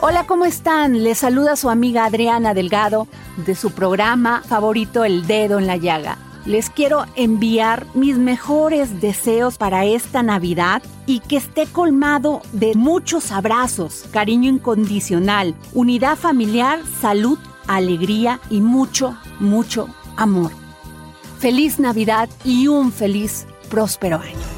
Hola, ¿cómo están? Les saluda su amiga Adriana Delgado de su programa favorito El Dedo en la Llaga. Les quiero enviar mis mejores deseos para esta Navidad y que esté colmado de muchos abrazos, cariño incondicional, unidad familiar, salud, alegría y mucho, mucho amor. Feliz Navidad y un feliz, próspero año.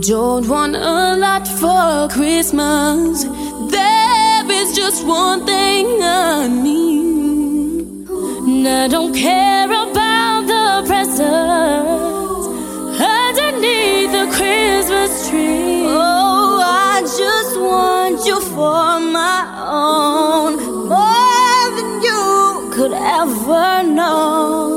don't want a lot for Christmas. There is just one thing I need. And I don't care about the presents underneath the Christmas tree. Oh, I just want you for my own. More than you could ever know.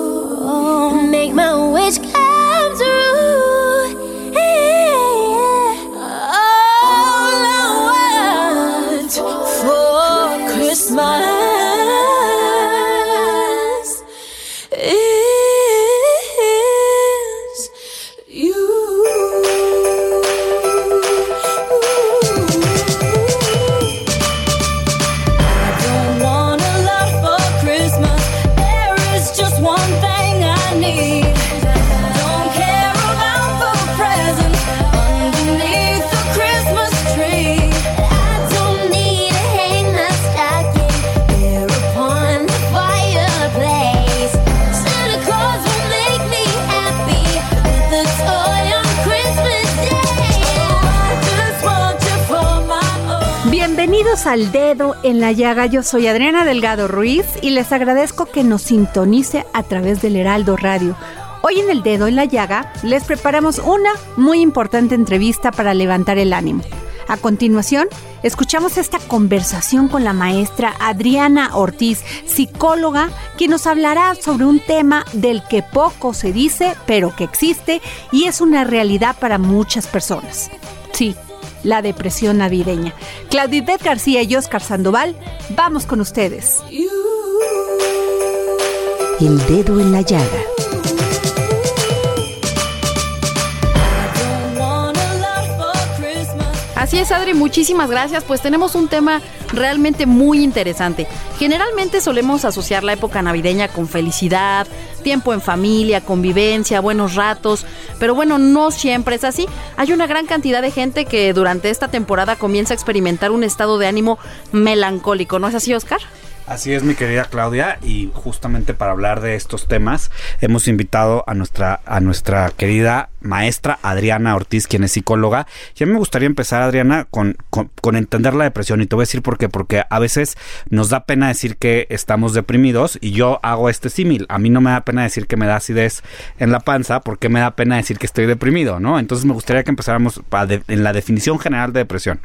Al Dedo en la Llaga. Yo soy Adriana Delgado Ruiz y les agradezco que nos sintonice a través del Heraldo Radio. Hoy en el Dedo en la Llaga les preparamos una muy importante entrevista para levantar el ánimo. A continuación, escuchamos esta conversación con la maestra Adriana Ortiz, psicóloga, quien nos hablará sobre un tema del que poco se dice, pero que existe y es una realidad para muchas personas. Sí, la depresión navideña. Claudibet García y Oscar Sandoval, vamos con ustedes. El dedo en la llaga. Así es, Adri, muchísimas gracias. Pues tenemos un tema realmente muy interesante. Generalmente solemos asociar la época navideña con felicidad, tiempo en familia, convivencia, buenos ratos, pero bueno, no siempre es así. Hay una gran cantidad de gente que durante esta temporada comienza a experimentar un estado de ánimo melancólico, ¿no es así, Oscar? Así es, mi querida Claudia, y justamente para hablar de estos temas hemos invitado a nuestra a nuestra querida maestra Adriana Ortiz, quien es psicóloga. Y a mí me gustaría empezar, Adriana, con, con, entender la depresión. Y te voy a decir por qué. Porque a veces nos da pena decir que estamos deprimidos y yo hago este símil. A mí no me da pena decir que me da acidez en la panza porque me da pena decir que estoy deprimido, ¿no? Entonces me gustaría que empezáramos en la definición general de depresión.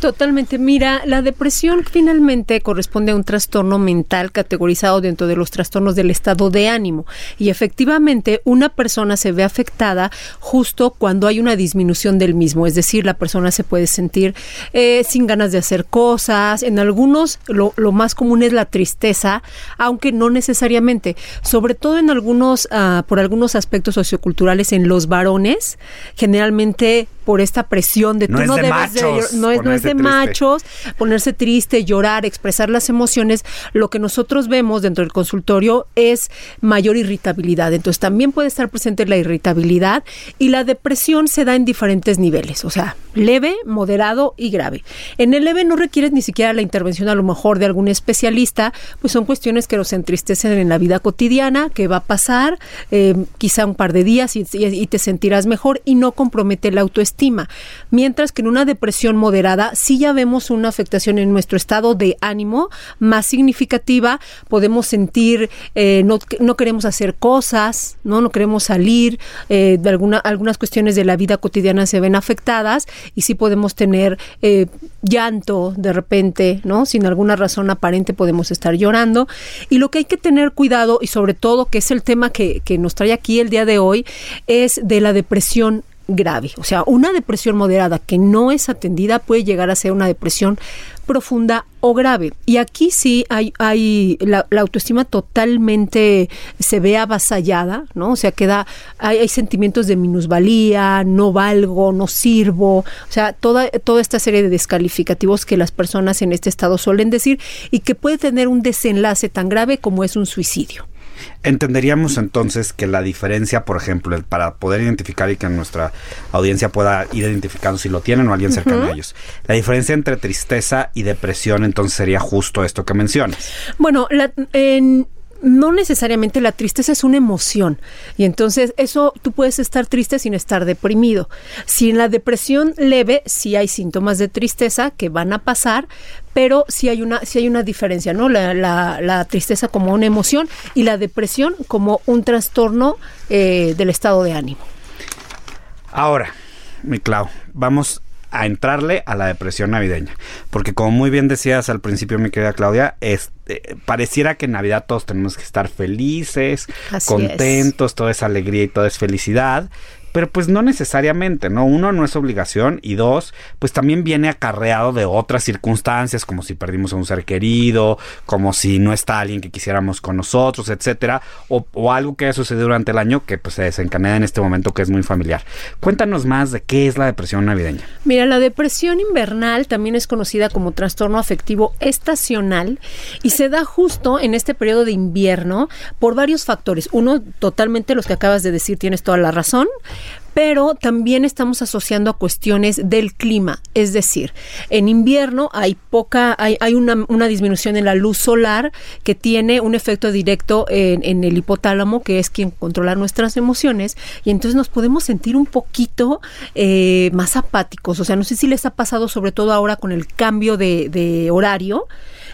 Totalmente. Mira, la depresión finalmente corresponde a un trastorno mental categorizado dentro de los trastornos del estado de ánimo. Y efectivamente, una persona se ve afectada justo cuando hay una disminución del mismo. Es decir, la persona se puede sentir eh, sin ganas de hacer cosas. En algunos, lo, lo más común es la tristeza, aunque no necesariamente. Sobre todo en algunos, ah, por algunos aspectos socioculturales, en los varones, generalmente por esta presión de No tú es no de debes de machos no es, no es ponerse de triste. machos, ponerse triste, llorar, expresar las emociones, lo que nosotros vemos dentro del consultorio es mayor irritabilidad. Entonces también puede estar presente la irritabilidad y la depresión se da en diferentes niveles, o sea, leve, moderado y grave. En el leve no requieres ni siquiera la intervención a lo mejor de algún especialista, pues son cuestiones que nos entristecen en la vida cotidiana, que va a pasar eh, quizá un par de días y, y- y te sentirás mejor y no compromete la autoestima. Mientras que en una depresión moderada sí ya vemos una afectación en nuestro estado de ánimo más significativa, podemos sentir, eh, no, no queremos hacer cosas, no, no queremos salir, eh, de alguna, algunas cuestiones de la vida cotidiana se ven afectadas y sí podemos tener eh, llanto de repente, ¿no? Sin alguna razón aparente podemos estar llorando. Y lo que hay que tener cuidado, y sobre todo, que es el tema que, que nos trae aquí el día de hoy, es de la depresión grave. O sea, una depresión moderada que no es atendida puede llegar a ser una depresión profunda o grave. Y aquí sí hay, hay la, autoestima totalmente se ve avasallada, ¿no? O sea, queda, hay, hay sentimientos de minusvalía, no valgo, no sirvo, o sea, toda, toda esta serie de descalificativos que las personas en este estado suelen decir y que puede tener un desenlace tan grave como es un suicidio. Entenderíamos entonces que la diferencia, por ejemplo, el- para poder identificar y que nuestra audiencia pueda ir identificando si lo tienen o alguien cercano a ellos, la diferencia entre tristeza y depresión entonces sería justo esto que mencionas. Bueno, la- en- no necesariamente la tristeza es una emoción y entonces eso tú puedes estar triste sin estar deprimido. Si en la depresión leve sí hay síntomas de tristeza que van a pasar, pero sí hay una sí hay una diferencia, ¿no? La, la- tristeza como una emoción y la depresión como un trastorno eh, del estado de ánimo. Ahora, mi Clau, vamos a entrarle a la depresión navideña. Porque como muy bien decías al principio, mi querida Claudia, este, pareciera que en Navidad todos tenemos que estar felices, Así contentos, toda esa alegría y toda es felicidad. Pero pues no necesariamente, ¿no? Uno, no es obligación y dos, pues también viene acarreado de otras circunstancias, como si perdimos a un ser querido, como si no está alguien que quisiéramos con nosotros, etcétera, o, o algo que haya sucedido durante el año que pues se desencadena en este momento que es muy familiar. Cuéntanos más de qué es la depresión navideña. Mira, la depresión invernal también es conocida como trastorno afectivo estacional y se da justo en este periodo de invierno por varios factores. Uno, totalmente los que acabas de decir, tienes toda la razón. Pero también estamos asociando a cuestiones del clima, es decir, en invierno hay poca, hay, hay una, disminución en la luz solar que tiene un efecto directo en, en el hipotálamo, que es quien controla nuestras emociones, y entonces nos podemos sentir un poquito eh, más apáticos. O sea, no sé si les ha pasado, sobre todo ahora con el cambio de, de horario,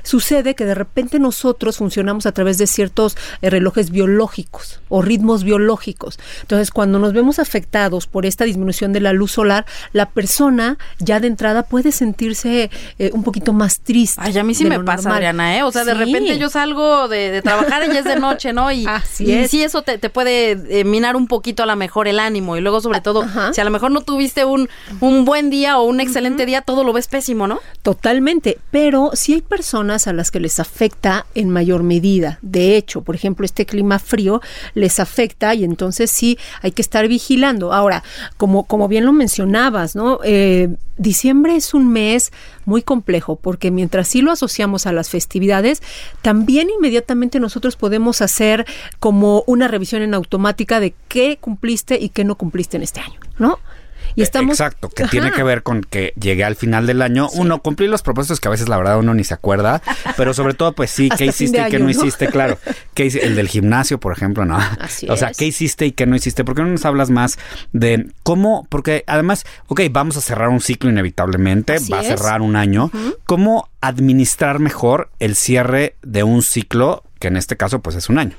sucede que de repente nosotros funcionamos a través de ciertos eh, relojes biológicos o ritmos biológicos. Entonces, cuando nos vemos afectados por esta disminución de la luz solar, la persona ya de entrada puede sentirse eh, un poquito más triste. Ay, a mí sí me pasa, normal. Adriana, ¿eh? O sea, de repente yo salgo de, de trabajar y ya es de noche, ¿no? Y, Así y sí, eso te, te puede eh, minar un poquito a lo mejor el ánimo. Y luego, sobre todo, Ajá. si a lo mejor no tuviste un, un buen día o un excelente día, todo lo ves pésimo, ¿no? Totalmente, pero sí hay personas a las que les afecta en mayor medida. De hecho, por ejemplo, este clima frío les afecta y entonces sí hay que estar vigilando. Ahora, como, como bien lo mencionabas, ¿no? Eh, diciembre es un mes muy complejo porque mientras sí lo asociamos a las festividades, también inmediatamente nosotros podemos hacer como una revisión en automática de qué cumpliste y qué no cumpliste en este año, ¿no? Y estamos Exacto, que tiene que ver con que llegué al final del año. Uno, cumplir los propósitos que a veces la verdad uno ni se acuerda, pero sobre todo, pues sí, qué hiciste y qué no hiciste, claro. ¿Qué el del gimnasio, por ejemplo, no. Así o sea, es. qué hiciste y qué no hiciste. ¿Por qué no nos hablas más de cómo? Porque además, ok, vamos a cerrar un ciclo inevitablemente, Así va a es. cerrar un año. ¿Cómo administrar mejor el cierre de un ciclo que en este caso, pues es un año?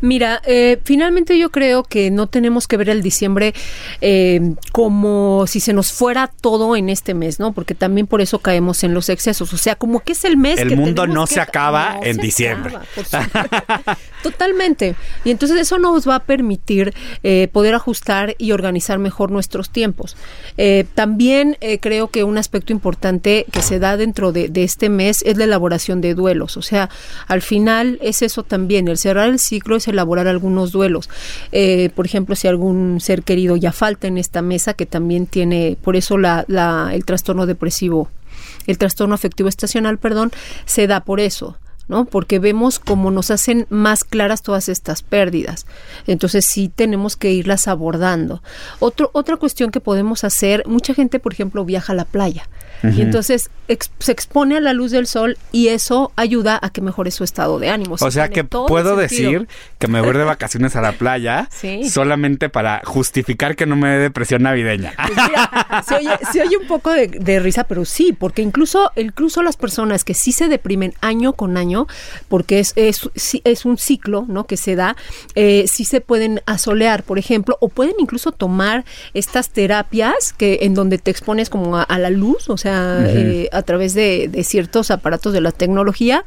Mira, eh, finalmente yo creo que no tenemos que ver el diciembre eh, como si se nos fuera todo en este mes, ¿no? Porque también por eso caemos en los excesos. O sea, como que es el mes El que mundo no que- se acaba en se diciembre. acaba. Totalmente. Y entonces eso nos va a permitir eh, poder ajustar y organizar mejor nuestros tiempos. Eh, también eh, creo que un aspecto importante que se da dentro de, de este mes es la elaboración de duelos. O sea, al final es eso también, el cerrar el ciclo es elaborar algunos duelos. Eh, por ejemplo, si algún ser querido ya falta en esta mesa, que también tiene, por eso la, la- el trastorno depresivo, el trastorno afectivo estacional, perdón, se da por eso. ¿No? Porque vemos cómo nos hacen más claras todas estas pérdidas. Entonces sí tenemos que irlas abordando. Otro, otra cuestión que podemos hacer, mucha gente, por ejemplo, viaja a la playa y entonces ex- se expone a la luz del sol y eso ayuda a que mejore su estado de ánimo. O sea que puedo decir que me voy de vacaciones a la playa Sí. solamente para justificar que no me dé depresión navideña. Pues mira, se, oye, se oye un poco de, de risa, pero sí, porque incluso, incluso las personas que sí se deprimen año con año, porque es, es, es un ciclo ¿no? que se da, eh, sí se pueden asolear, por ejemplo, o pueden incluso tomar estas terapias que en donde te expones como a, a la luz, o sea, eh, a través de, de ciertos aparatos de la tecnología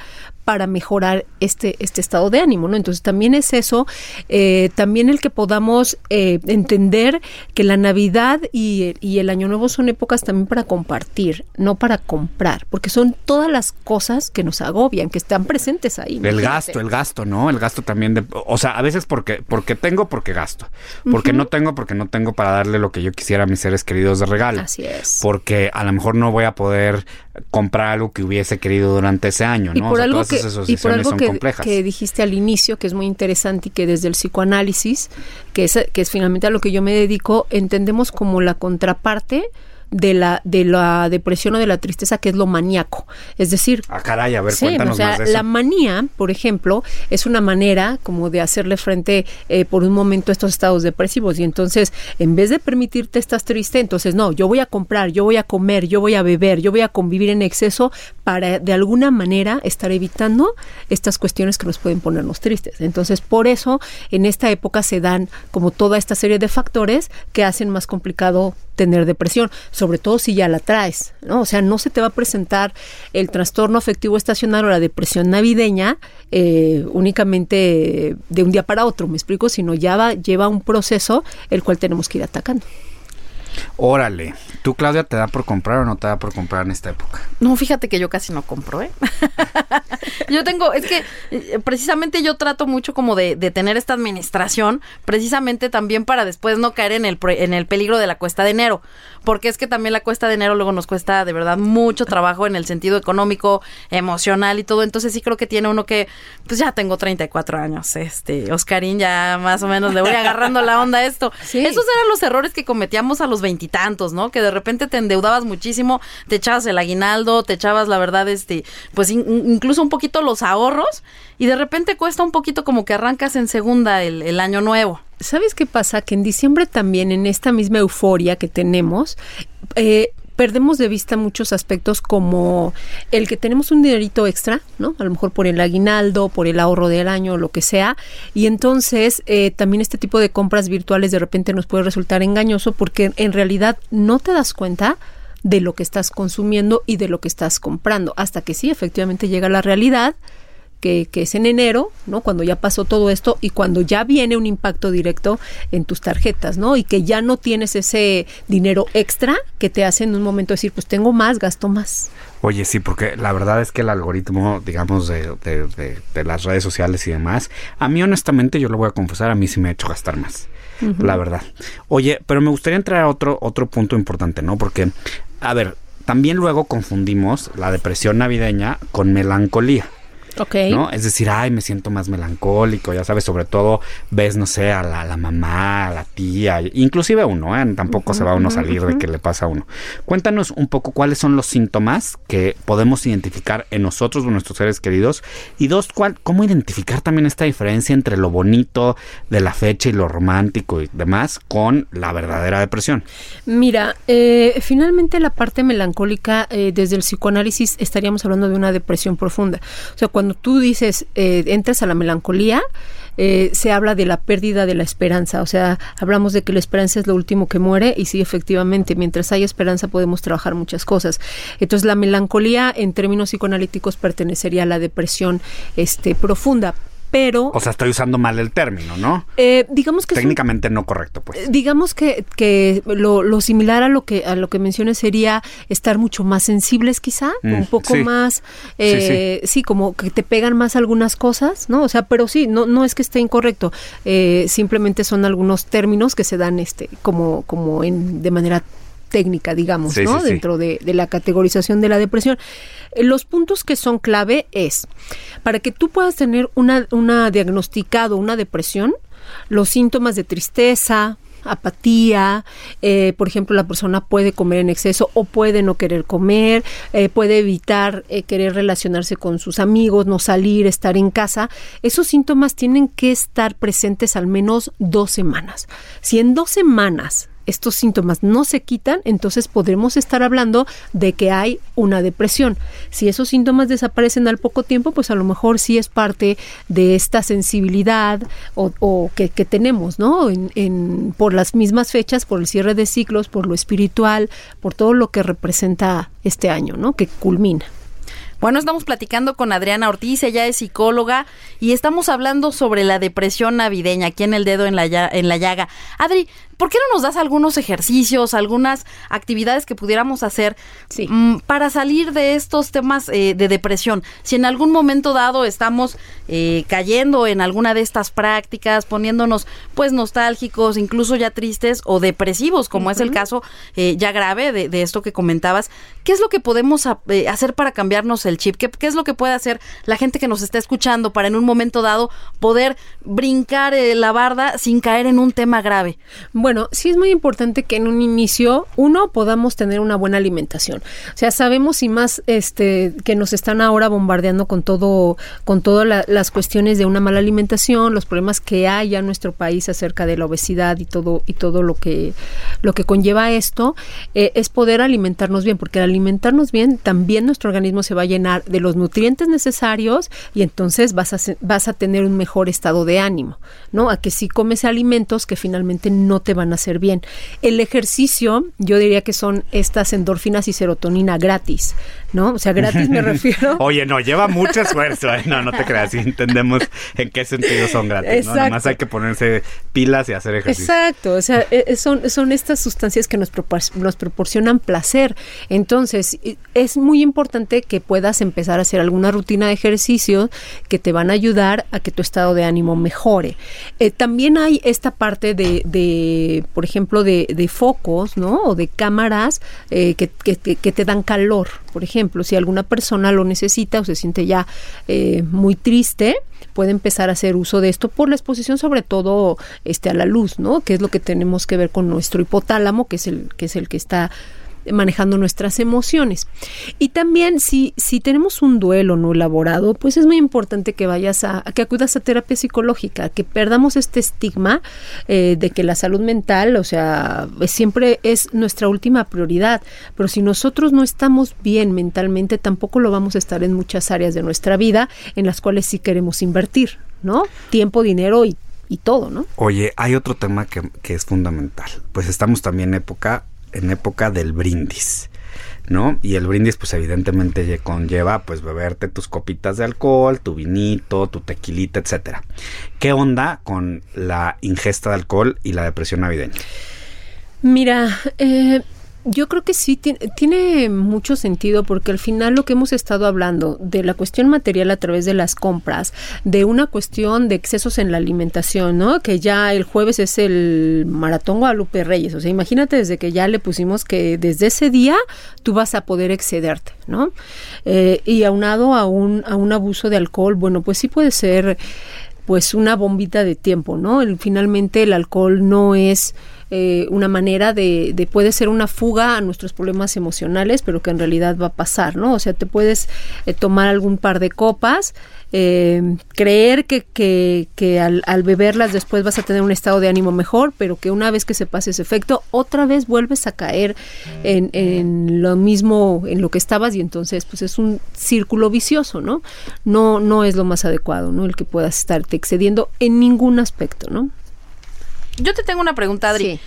para mejorar este, este estado de ánimo, ¿no? Entonces también es eso, eh, también el que podamos eh, entender que la Navidad y, y el Año Nuevo son épocas también para compartir, no para comprar, porque son todas las cosas que nos agobian, que están presentes ahí. El imagínate. gasto, el gasto, ¿no? El gasto también de, o sea, a veces porque porque tengo porque gasto, porque no tengo porque no tengo para darle lo que yo quisiera a mis seres queridos de regalo. Así es. Porque a lo mejor no voy a poder comprar algo que hubiese querido durante ese año, Y ¿no? O sea, algo, que, esas y por algo son que, complejas. que dijiste al inicio, que es muy interesante y que desde el psicoanálisis, que es, que es finalmente a lo que yo me dedico, entendemos como la contraparte de la, de la depresión o de la tristeza, que es lo maníaco. Es decir, Ah, caray, a ver, Sí, cuéntanos o sea, más de eso. la manía, por ejemplo, es una manera como de hacerle frente eh, por un momento a estos estados depresivos y entonces, en vez de permitirte estás triste, entonces no, yo voy a comprar, yo voy a comer, yo voy a beber, yo voy a convivir en exceso para de alguna manera estar evitando estas cuestiones que nos pueden ponernos tristes. Entonces, por eso en esta época se dan como toda esta serie de factores que hacen más complicado tener depresión, sobre todo si ya la traes, ¿no? O sea, no se te va a presentar el trastorno afectivo estacional o la depresión navideña eh, únicamente de un día para otro, me explico, sino ya va, lleva un proceso el cual tenemos que ir atacando. Órale, ¿tú Claudia te da por comprar o no te da por comprar en esta época? No, fíjate que yo casi no compro, ¿eh? yo tengo, es que eh, precisamente yo trato mucho como de, de tener esta administración, precisamente también para después no caer en el, en el peligro de la cuesta de enero, porque es que también la cuesta de enero luego nos cuesta de verdad mucho trabajo en el sentido económico, emocional y todo, entonces sí creo que tiene uno que, pues ya tengo 34 años, este, Oscarín ya más o menos le voy agarrando la onda a esto. Sí. Esos eran los errores que cometíamos a los veintitantos, ¿no? Que de repente te endeudabas muchísimo, te echabas el aguinaldo, te echabas, la verdad, este, pues in- incluso un poquito los ahorros, y de repente cuesta un poquito como que arrancas en segunda el, el año nuevo. ¿Sabes qué pasa? Que en diciembre también, en esta misma euforia que tenemos, eh, perdemos de vista muchos aspectos como el que tenemos un dinerito extra, ¿no? A lo mejor por el aguinaldo, por el ahorro del año, lo que sea. Y entonces eh, también este tipo de compras virtuales de repente nos puede resultar engañoso porque en realidad no te das cuenta de lo que estás consumiendo y de lo que estás comprando, hasta que sí, efectivamente llega la realidad que, que es en enero, ¿no? Cuando ya pasó todo esto y cuando ya viene un impacto directo en tus tarjetas, ¿no? Y que ya no tienes ese dinero extra que te hace en un momento decir, pues tengo más, gasto más. Oye, sí, porque la verdad es que el algoritmo, digamos, de, de- de- de las redes sociales y demás, a mí honestamente, yo lo voy a confesar, a mí sí me ha hecho gastar más. La verdad. Oye, pero me gustaría entrar a otro, otro punto importante, ¿no? Porque, a ver, también luego confundimos la depresión navideña con melancolía. Ok. ¿no? Es decir, ay, me siento más melancólico, ya sabes, sobre todo ves, no sé, a la, a la mamá, a la tía, inclusive a uno, ¿eh? Tampoco se va uno a salir de que le pasa a uno. Cuéntanos un poco cuáles son los síntomas que podemos identificar en nosotros o nuestros seres queridos y dos, cuál, cómo identificar también esta diferencia entre lo bonito de la fecha y lo romántico y demás con la verdadera depresión. Mira, eh, finalmente la parte melancólica, eh, desde el psicoanálisis estaríamos hablando de una depresión profunda. O sea, cuando tú dices, eh, entras a la melancolía, eh, se habla de la pérdida de la esperanza. O sea, hablamos de que la esperanza es lo último que muere y sí, efectivamente, mientras hay esperanza podemos trabajar muchas cosas. Entonces, la melancolía en términos psicoanalíticos pertenecería a la depresión este, profunda pero O sea, estoy usando mal el término, ¿no? eh, digamos que un- Técnicamente no correcto, pues. Eh, digamos que, que lo, lo similar a lo que a lo que mencioné sería estar mucho más sensibles quizá Mm, un poco sí. más eh, sí, como que te pegan más algunas cosas no o sea pero sí no no es que esté incorrecto eh, simplemente son algunos términos que se dan este como como en de manera técnica, digamos, Sí, ¿no? sí, sí. Dentro de, de la categorización de la depresión. Eh, Los puntos que son clave es, para que tú puedas tener una, una diagnosticado una depresión, los síntomas de tristeza, apatía, eh, por ejemplo, la persona puede comer en exceso o puede no querer comer, eh, puede evitar eh, querer relacionarse con sus amigos, no salir, estar en casa. Esos síntomas tienen que estar presentes al menos dos semanas. Si en dos semanas estos síntomas no se quitan, entonces podremos estar hablando de que hay una depresión. Si esos síntomas desaparecen al poco tiempo, pues a lo mejor sí es parte de esta sensibilidad o, que, tenemos, ¿no? En, por las mismas fechas, por el cierre de ciclos, por lo espiritual, por todo lo que representa este año, ¿no? Que culmina. Bueno, estamos platicando con Adriana Ortiz, ella es psicóloga y estamos hablando sobre la depresión navideña aquí en el dedo en la, en la llaga. Adri, ¿por qué no nos das algunos ejercicios, algunas actividades que pudiéramos hacer Sí. mm, para salir de estos temas eh, de depresión? Si en algún momento dado estamos eh, cayendo en alguna de estas prácticas, poniéndonos pues nostálgicos, incluso ya tristes o depresivos, como es el caso eh, ya grave de, de esto que comentabas, ¿qué es lo que podemos a- eh, hacer para cambiarnos el chip? ¿Qué, qué es lo que puede hacer la gente que nos está escuchando para en un momento dado poder brincar eh, la barda sin caer en un tema grave? Bueno, sí es muy importante que en un inicio, uno, podamos tener una buena alimentación. O sea, sabemos y más este que nos están ahora bombardeando con todo, con todas la- las cuestiones de una mala alimentación, los problemas que hay ya en nuestro país acerca de la obesidad y todo, y todo lo que, lo que conlleva esto, eh, es poder alimentarnos bien, porque al alimentarnos bien, también nuestro organismo se va a llenar de los nutrientes necesarios y entonces vas a, vas a tener un mejor estado de ánimo, ¿no? A que si comes alimentos que finalmente no te van a hacer bien. El ejercicio, yo diría que son estas endorfinas y serotonina gratis, ¿no? O sea, gratis me refiero. Oye, no, lleva mucho esfuerzo. ¿eh? No, no te creas. Entendemos en qué sentido son gratis. ¿no? Exacto. Nomás hay que ponerse pilas y hacer ejercicio. Exacto, o sea, eh, eh, son, son estas sustancias que nos, propor- nos proporcionan placer. Entonces, i- es muy importante que puedas empezar a hacer alguna rutina de ejercicio que te van a ayudar a que tu estado de ánimo mejore. Eh, también hay esta parte de, de, por ejemplo, de, de focos, ¿no? O de cámaras eh, que, que- te dan calor. Por ejemplo, si alguna persona lo necesita o se siente ya eh, muy triste, puede empezar a hacer uso de esto por la exposición sobre todo este a la luz, ¿no? Que es lo que tenemos que ver con nuestro hipotálamo, que es el que es el que está manejando nuestras emociones. Y también si, si tenemos un duelo no elaborado, pues es muy importante que vayas a, que acudas a terapia psicológica, que perdamos este estigma eh, de que la salud mental, o sea, siempre es nuestra última prioridad. Pero si nosotros no estamos bien mentalmente, tampoco lo vamos a estar en muchas áreas de nuestra vida en las cuales sí queremos invertir, ¿no? Tiempo, dinero y, y todo, ¿no? Oye, hay otro tema que, que es fundamental. Pues estamos también en época, en época del brindis. ¿No? Y el brindis, pues evidentemente lle- conlleva, pues, beberte tus copitas de alcohol, tu vinito, tu tequilita, etcétera. ¿Qué onda con la ingesta de alcohol y la depresión navideña? Mira, eh, yo creo que sí tiene, mucho sentido porque al final lo que hemos estado hablando de la cuestión material a través de las compras, de una cuestión de excesos en la alimentación, ¿no? Que ya el jueves es el maratón Guadalupe Reyes, o sea, imagínate desde que ya le pusimos que desde ese día tú vas a poder excederte, ¿no? Eh, y aunado a un, a un abuso de alcohol, bueno, pues sí puede ser pues una bombita de tiempo, ¿no? El- finalmente el alcohol no es eh, una manera de, de puede ser una fuga a nuestros problemas emocionales, pero que en realidad va a pasar, ¿no? O sea, te puedes eh, tomar algún par de copas, eh, creer que, que, que al, al beberlas después vas a tener un estado de ánimo mejor, pero que una vez que se pase ese efecto, otra vez vuelves a caer en, en lo mismo, en lo que estabas y entonces pues es un círculo vicioso, ¿no? No, no es lo más adecuado, ¿no? El que puedas estarte excediendo en ningún aspecto, ¿no? Yo te tengo una pregunta, Adri. Sí.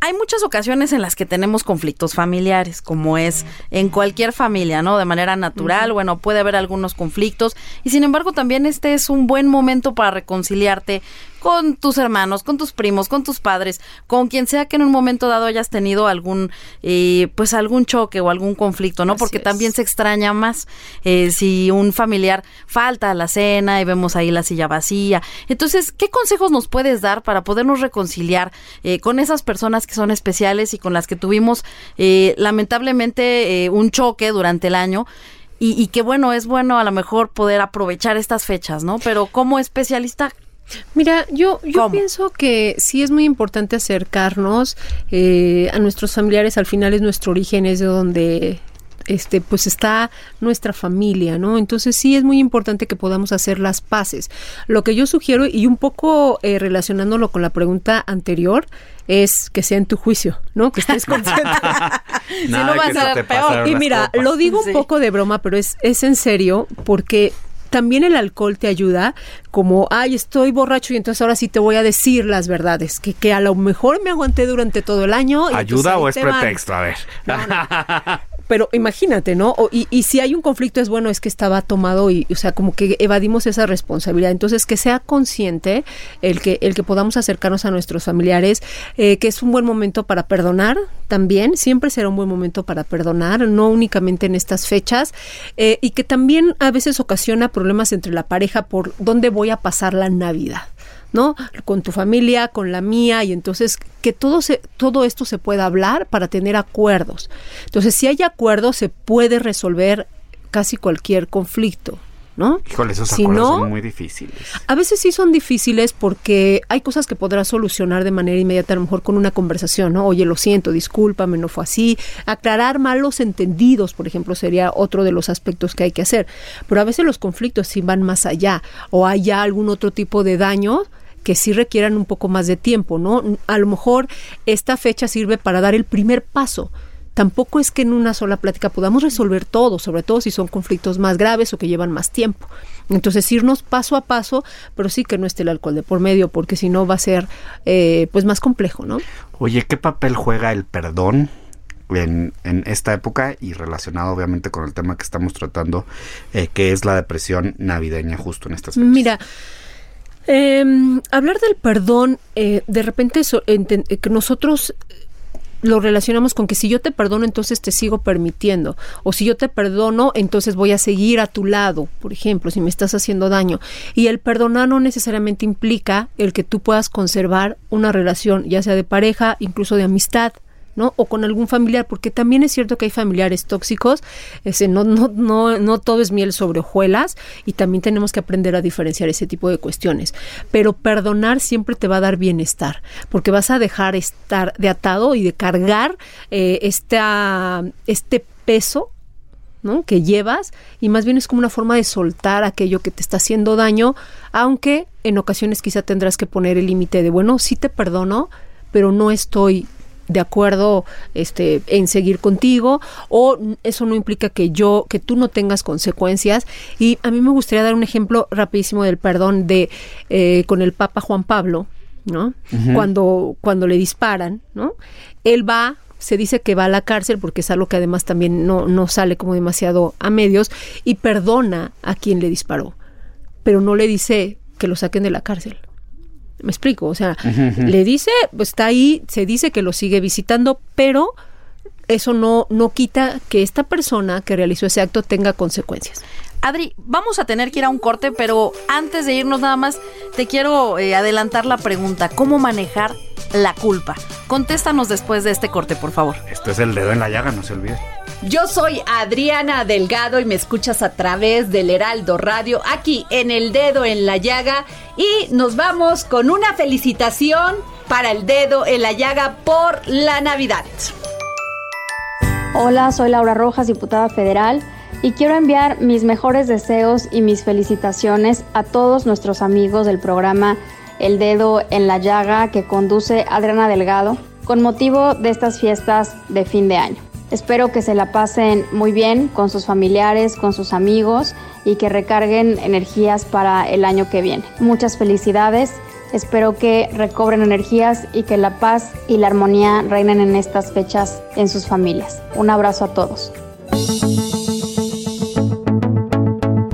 hay muchas ocasiones en las que tenemos conflictos familiares, como es en cualquier familia, ¿no? De manera natural, bueno, puede haber algunos conflictos y sin embargo también este es un buen momento para reconciliarte con tus hermanos, con tus primos, con tus padres, con quien sea que en un momento dado hayas tenido algún, eh, pues algún choque o algún conflicto, ¿no? Así Porque es. también se extraña más eh, si un familiar falta a la cena y vemos ahí la silla vacía. Entonces, ¿qué consejos nos puedes dar para podernos reconciliar eh, con esas personas que son especiales y con las que tuvimos eh, lamentablemente eh, un choque durante el año? Y, y que bueno, es bueno a lo mejor poder aprovechar estas fechas, ¿no? Pero como especialista, Mira, yo, yo ¿Cómo? pienso que sí es muy importante acercarnos eh, a nuestros familiares. Al final es nuestro origen, es de donde este pues está nuestra familia, ¿no? Entonces sí es muy importante que podamos hacer las paces. Lo que yo sugiero y un poco eh, relacionándolo con la pregunta anterior es que sea en tu juicio, ¿no? Que estés consciente. Si no de va a peor. Y mira, copas. lo digo Sí. un poco de broma, pero es, es en serio porque también el alcohol te ayuda como, ay, estoy borracho y entonces ahora sí te voy a decir las verdades, que, que a lo mejor me aguanté durante todo el año. y ¿Ayuda o es van. pretexto? A ver. Pero imagínate, ¿no? O- y, y si hay un conflicto es bueno, es que estaba tomado y, o sea, como que evadimos esa responsabilidad. Entonces, que sea consciente el que, el que podamos acercarnos a nuestros familiares, eh, que es un buen momento para perdonar también, siempre será un buen momento para perdonar, no únicamente en estas fechas, eh, y que también a veces ocasiona problemas entre la pareja por dónde voy a pasar la Navidad. ¿No? Con tu familia, con la mía, y entonces que todo, se, todo esto se pueda hablar para tener acuerdos. Entonces, si hay acuerdos, se puede resolver casi cualquier conflicto, ¿no? Híjole, esos Si acuerdos no, son muy difíciles. a veces sí son difíciles porque hay cosas que podrás solucionar de manera inmediata, a lo mejor con una conversación, ¿no? Oye, lo siento, discúlpame, no fue así. Aclarar malos entendidos, por ejemplo, sería otro de los aspectos que hay que hacer. Pero a veces los conflictos sí van más allá o hay ya algún otro tipo de daño que sí requieran un poco más de tiempo, ¿no? A lo mejor esta fecha sirve para dar el primer paso. Tampoco es que en una sola plática podamos resolver todo, sobre todo si son conflictos más graves o que llevan más tiempo. Entonces irnos paso a paso, pero sí que no esté el alcohol de por medio, porque si no va a ser eh, pues más complejo, ¿no? Oye, ¿qué papel juega el perdón en, en esta época y relacionado obviamente con el tema que estamos tratando, eh, que es la depresión navideña justo en estas fechas? Mira, eh, hablar del perdón, eh, de repente eh, que nosotros eh, lo relacionamos con que si yo te perdono, entonces te sigo permitiendo. O si yo te perdono, entonces voy a seguir a tu lado, por ejemplo, si me estás haciendo daño. Y el perdonar no necesariamente implica el que tú puedas conservar una relación, ya sea de pareja, incluso de amistad. O con algún familiar, porque también es cierto que hay familiares tóxicos, ese, no, no, no, no todo es miel sobre hojuelas y también tenemos que aprender a diferenciar ese tipo de cuestiones. Pero perdonar siempre te va a dar bienestar, porque vas a dejar estar de atado y de cargar eh, esta, este peso ¿no? que llevas y más bien es como una forma de soltar aquello que te está haciendo daño, aunque en ocasiones quizá tendrás que poner el límite de, bueno, sí te perdono, pero no estoy de acuerdo este en seguir contigo o eso no implica que yo que tú no tengas consecuencias. Y a mí me gustaría dar un ejemplo rapidísimo del perdón de eh, con el Papa Juan Pablo no cuando cuando le disparan no él va se dice que va a la cárcel porque es algo que además también no, no sale como demasiado a medios y perdona a quien le disparó pero no le dice que lo saquen de la cárcel me explico, o sea, le dice, pues, está ahí, se dice que lo sigue visitando, pero eso no, no quita que esta persona que realizó ese acto tenga consecuencias. Adri, vamos a tener que ir a un corte, pero antes de irnos nada más, te quiero eh, adelantar la pregunta, ¿cómo manejar la culpa? Contéstanos después de este corte, por favor. Esto es el dedo en la llaga, no se olvide. Yo soy Adriana Delgado y me escuchas a través del Heraldo Radio aquí en El Dedo en la Llaga y nos vamos con una felicitación para el Dedo en la Llaga por la Navidad. Hola, soy Laura Rojas, diputada federal, y quiero enviar mis mejores deseos y mis felicitaciones a todos nuestros amigos del programa El Dedo en la Llaga que conduce Adriana Delgado con motivo de estas fiestas de fin de año. Espero que se la pasen muy bien con sus familiares, con sus amigos y que recarguen energías para el año que viene. Muchas felicidades Espero que recobren energías y que la paz y la armonía reinen en estas fechas en sus familias. Un abrazo a todos.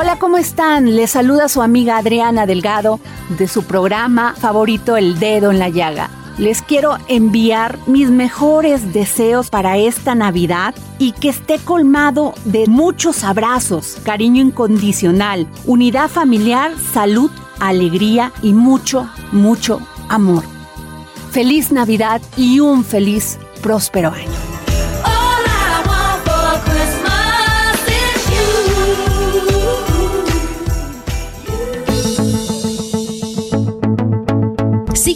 Hola, ¿cómo están? Les saluda su amiga Adriana Delgado de su programa favorito El Dedo en la Llaga. Les quiero enviar mis mejores deseos para esta Navidad y que esté colmado de muchos abrazos, cariño incondicional, unidad familiar, salud, alegría y mucho, mucho amor. Feliz Navidad y un feliz, próspero año.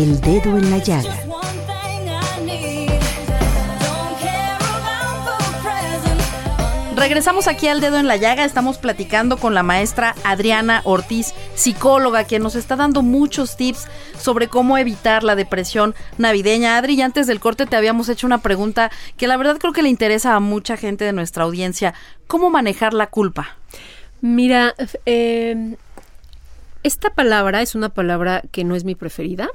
El dedo en la llaga. Regresamos aquí al dedo en la llaga, estamos platicando con la maestra Adriana Ortiz, psicóloga, quien nos está dando muchos tips sobre cómo evitar la depresión navideña. Adri, y antes del corte te habíamos hecho una pregunta que la verdad creo que le interesa a mucha gente de nuestra audiencia. ¿Cómo manejar la culpa? Mira, eh, esta palabra es una palabra que no es mi preferida,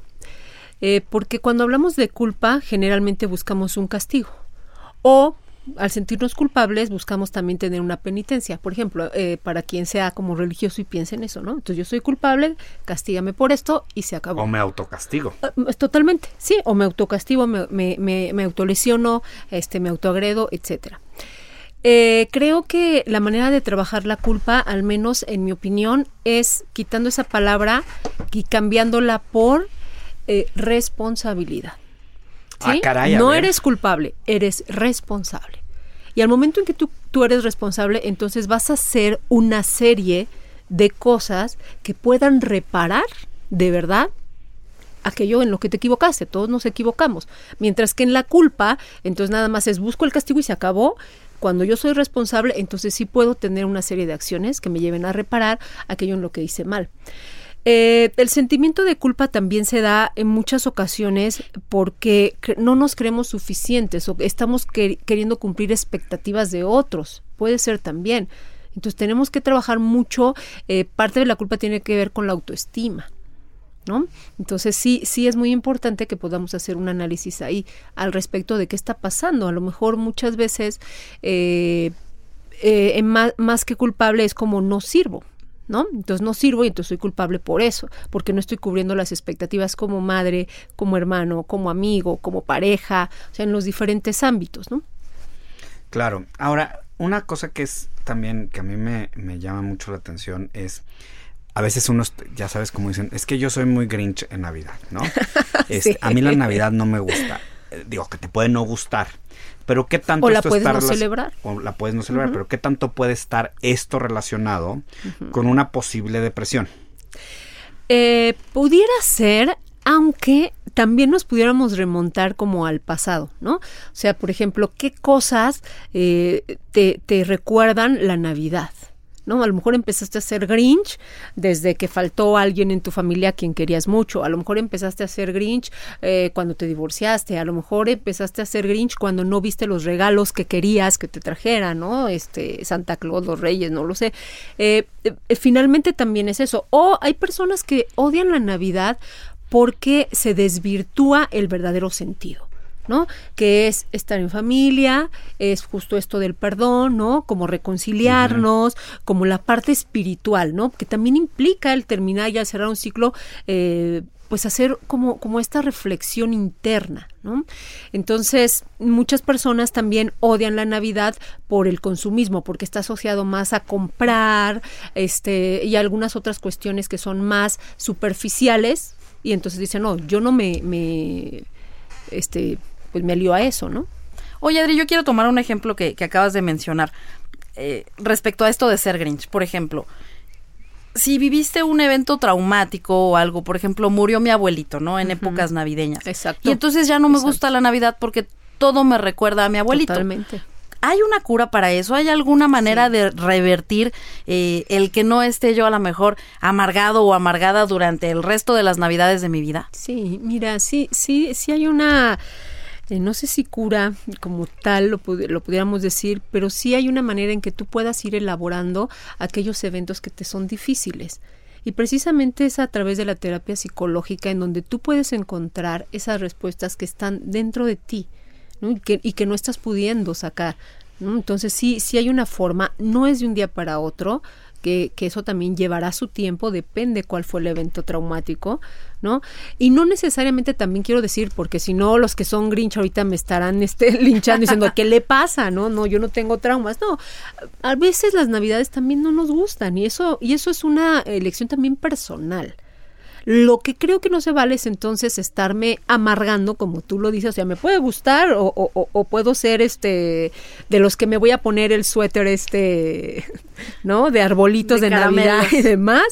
eh, porque cuando hablamos de culpa generalmente buscamos un castigo o al sentirnos culpables buscamos también tener una penitencia. Por ejemplo, eh, para quien sea como religioso y piense en eso, ¿no? Entonces yo soy culpable, castígame por esto y se acabó. O me autocastigo. Ah, Totalmente, sí, o me autocastigo, me, me, me, me autolesiono, este, me autoagredo, etcétera. Eh, creo que la manera de trabajar la culpa, al menos en mi opinión, es quitando esa palabra y cambiándola por eh, responsabilidad. Ah, caray, no ver. eres culpable, eres responsable. Y al momento en que tú, tú eres responsable, entonces vas a hacer una serie de cosas que puedan reparar de verdad aquello en lo que te equivocaste, todos nos equivocamos. Mientras que en la culpa, entonces nada más es busco el castigo y se acabó. Cuando yo soy responsable, entonces sí puedo tener una serie de acciones que me lleven a reparar aquello en lo que hice mal. Eh, el sentimiento de culpa también se da en muchas ocasiones porque no nos creemos suficientes o estamos que- queriendo cumplir expectativas de otros. Puede ser también. Entonces tenemos que trabajar mucho. eh, parte de la culpa tiene que ver con la autoestima. ¿no? Entonces sí, sí es muy importante que podamos hacer un análisis ahí al respecto de qué está pasando. A lo mejor muchas veces eh, eh, más que culpable es como no sirvo. ¿No? Entonces no sirvo y entonces soy culpable por eso, porque no estoy cubriendo las expectativas como madre, como hermano, como amigo, como pareja, o sea, en los diferentes ámbitos, ¿no? Claro. Ahora, una cosa que es también que a mí me, me llama mucho la atención es a veces unos, ya sabes, como dicen, es que yo soy muy grinch en Navidad, ¿no? Este. A mí la Navidad no me gusta. Eh, Digo, que te puede no gustar. Pero qué tanto O la esto puedes no celebrar. O la puedes no celebrar, pero qué tanto puede estar esto relacionado con una posible depresión. Eh, pudiera ser, aunque también nos pudiéramos remontar como al pasado, ¿no? O sea, por ejemplo, ¿qué cosas eh, te, te recuerdan la Navidad? ¿No? A lo mejor empezaste a ser Grinch desde que faltó alguien en tu familia a quien querías mucho. A lo mejor empezaste a ser Grinch eh, cuando te divorciaste. A lo mejor empezaste a ser Grinch cuando no viste los regalos que querías que te trajeran, ¿no? Este, Santa Claus, los Reyes, no lo sé. Eh, eh, finalmente también es eso. O hay personas que odian la Navidad porque se desvirtúa el verdadero sentido. ¿No? Que es estar en familia, es justo esto del perdón, ¿no? Como reconciliarnos, como la parte espiritual, ¿no? Que también implica el terminar y al cerrar un ciclo, eh, pues hacer como, como esta reflexión interna, ¿no? Entonces, muchas personas también odian la Navidad por el consumismo, porque está asociado más a comprar, este, y algunas otras cuestiones que son más superficiales, y entonces dicen, no, yo no me, me este, pues me alió a eso, ¿no? Oye, Adri, yo quiero tomar un ejemplo que, que acabas de mencionar eh, respecto a esto de ser Grinch. Por ejemplo, si viviste un evento traumático o algo, por ejemplo, murió mi abuelito, ¿no? En épocas navideñas. Exacto. Y entonces ya no me gusta la Navidad porque todo me recuerda a mi abuelito. Totalmente. ¿Hay una cura para eso? ¿Hay alguna manera de revertir eh, el que no esté yo a lo mejor amargado o amargada durante el resto de las navidades de mi vida? Sí, mira, sí, sí, sí hay una, eh, no sé si cura como tal lo, pudi- lo pudiéramos decir, pero sí hay una manera en que tú puedas ir elaborando aquellos eventos que te son difíciles. Y precisamente es a través de la terapia psicológica en donde tú puedes encontrar esas respuestas que están dentro de ti ¿no? y, que, y que no estás pudiendo sacar. Entonces sí, sí hay una forma, no es de un día para otro, que, que eso también llevará su tiempo, depende cuál fue el evento traumático, ¿no? Y no necesariamente también quiero decir, porque si no los que son Grinch ahorita me estarán este, linchando diciendo, ¿qué le pasa? No, no, yo no tengo traumas. No, a veces las navidades también no nos gustan y eso, y eso es una elección también personal. Lo que creo que no se vale es entonces estarme amargando, como tú lo dices, o sea, me puede gustar o, o- o- o puedo ser este de los que me voy a poner el suéter este, ¿no? De arbolitos De de, Navidad y demás,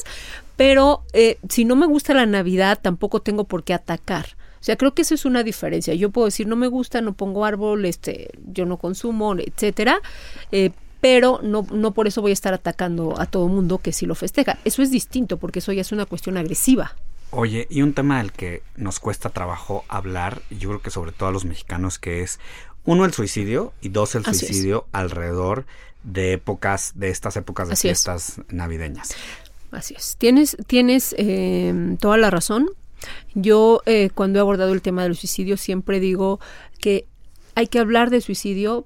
pero eh, si no me gusta la Navidad tampoco tengo por qué atacar. O sea, creo que eso es una diferencia. Yo puedo decir no me gusta, no pongo árbol, este, yo no consumo, etcétera, eh, pero no, no por eso voy a estar atacando a todo mundo que sí lo festeja. Eso es distinto porque eso ya es una cuestión agresiva. Oye, y un tema del que nos cuesta trabajo hablar, yo creo que sobre todo a los mexicanos, que es uno el suicidio y dos el Así es. suicidio alrededor de épocas, de estas épocas de Así es. fiestas navideñas. Así es. Tienes, tienes eh, toda la razón. Yo eh, cuando he abordado el tema del suicidio siempre digo que hay que hablar de suicidio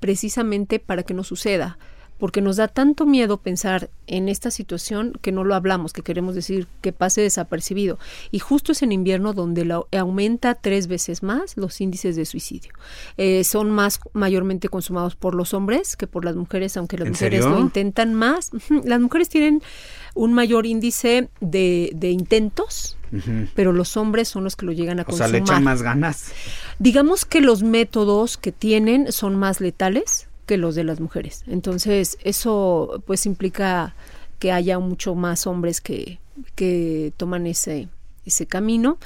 precisamente para que no suceda, porque nos da tanto miedo pensar en esta situación que no lo hablamos, que queremos decir que pase desapercibido. Y justo es en invierno donde aumenta tres veces más los índices de suicidio. Eh, son más mayormente consumados por los hombres que por las mujeres, aunque las ¿En mujeres serio? lo intentan más. Las mujeres tienen un mayor índice de, de intentos, pero los hombres son los que lo llegan a O sea, consumar. le echan más ganas. Digamos que los métodos que tienen son más letales que los de las mujeres. Entonces, eso pues implica que haya mucho más hombres que, que toman ese, ese camino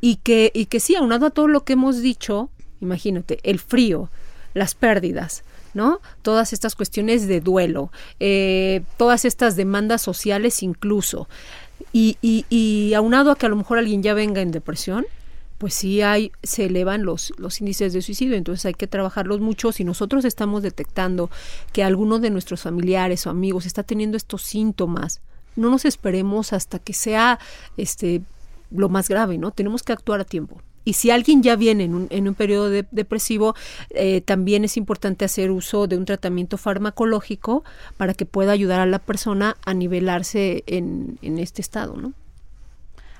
y que, y que sí, aunado a todo lo que hemos dicho, imagínate, el frío, las pérdidas, ¿no? Todas estas cuestiones de duelo, eh, todas estas demandas sociales incluso. Y, y, y aunado a que a lo mejor alguien ya venga en depresión, pues sí hay, se elevan los, los índices de suicidio, entonces hay que trabajarlos mucho. Si nosotros estamos detectando que alguno de nuestros familiares o amigos está teniendo estos síntomas, no nos esperemos hasta que sea este lo más grave, ¿no? Tenemos que actuar a tiempo. Y si alguien ya viene en un, en un periodo de- depresivo, eh, también es importante hacer uso de un tratamiento farmacológico para que pueda ayudar a la persona a nivelarse en, en este estado, ¿no?